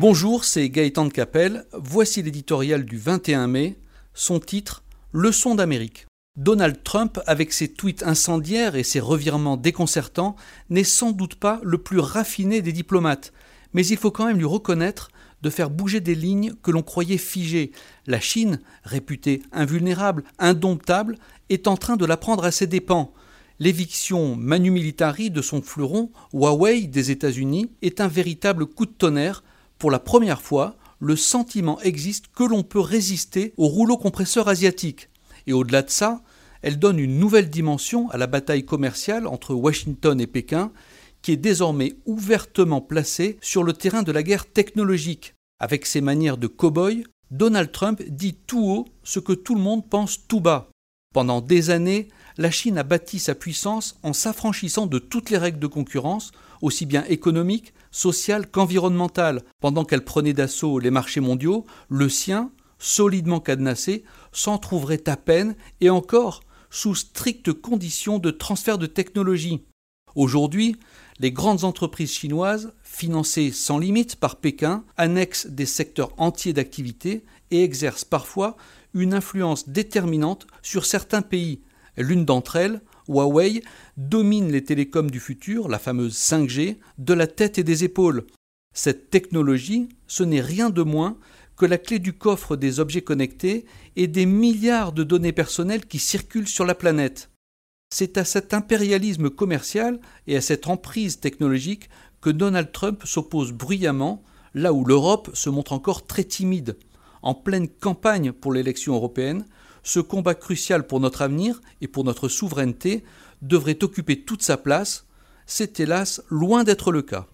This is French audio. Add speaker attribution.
Speaker 1: Bonjour, c'est Gaëtan de Capelle. Voici l'éditorial du 21 mai. Son titre Leçon d'Amérique. Donald Trump, avec ses tweets incendiaires et ses revirements déconcertants, n'est sans doute pas le plus raffiné des diplomates, mais il faut quand même lui reconnaître de faire bouger des lignes que l'on croyait figées. La Chine, réputée invulnérable, indomptable, est en train de la prendre à ses dépens. L'éviction manu militari de son fleuron, Huawei des États-Unis, est un véritable coup de tonnerre pour la première fois, le sentiment existe que l'on peut résister au rouleau compresseur asiatique. Et au-delà de ça, elle donne une nouvelle dimension à la bataille commerciale entre Washington et Pékin, qui est désormais ouvertement placée sur le terrain de la guerre technologique. Avec ses manières de cow-boy, Donald Trump dit tout haut ce que tout le monde pense tout bas. Pendant des années, la Chine a bâti sa puissance en s'affranchissant de toutes les règles de concurrence, aussi bien économiques, sociales qu'environnementales. Pendant qu'elle prenait d'assaut les marchés mondiaux, le sien, solidement cadenassé, s'en trouverait à peine et encore sous strictes conditions de transfert de technologie. Aujourd'hui, les grandes entreprises chinoises, financées sans limite par Pékin, annexent des secteurs entiers d'activité et exercent parfois une influence déterminante sur certains pays. L'une d'entre elles, Huawei, domine les télécoms du futur, la fameuse 5G, de la tête et des épaules. Cette technologie, ce n'est rien de moins que la clé du coffre des objets connectés et des milliards de données personnelles qui circulent sur la planète. C'est à cet impérialisme commercial et à cette emprise technologique que Donald Trump s'oppose bruyamment, là où l'Europe se montre encore très timide. En pleine campagne pour l'élection européenne, ce combat crucial pour notre avenir et pour notre souveraineté devrait occuper toute sa place. C'est hélas loin d'être le cas.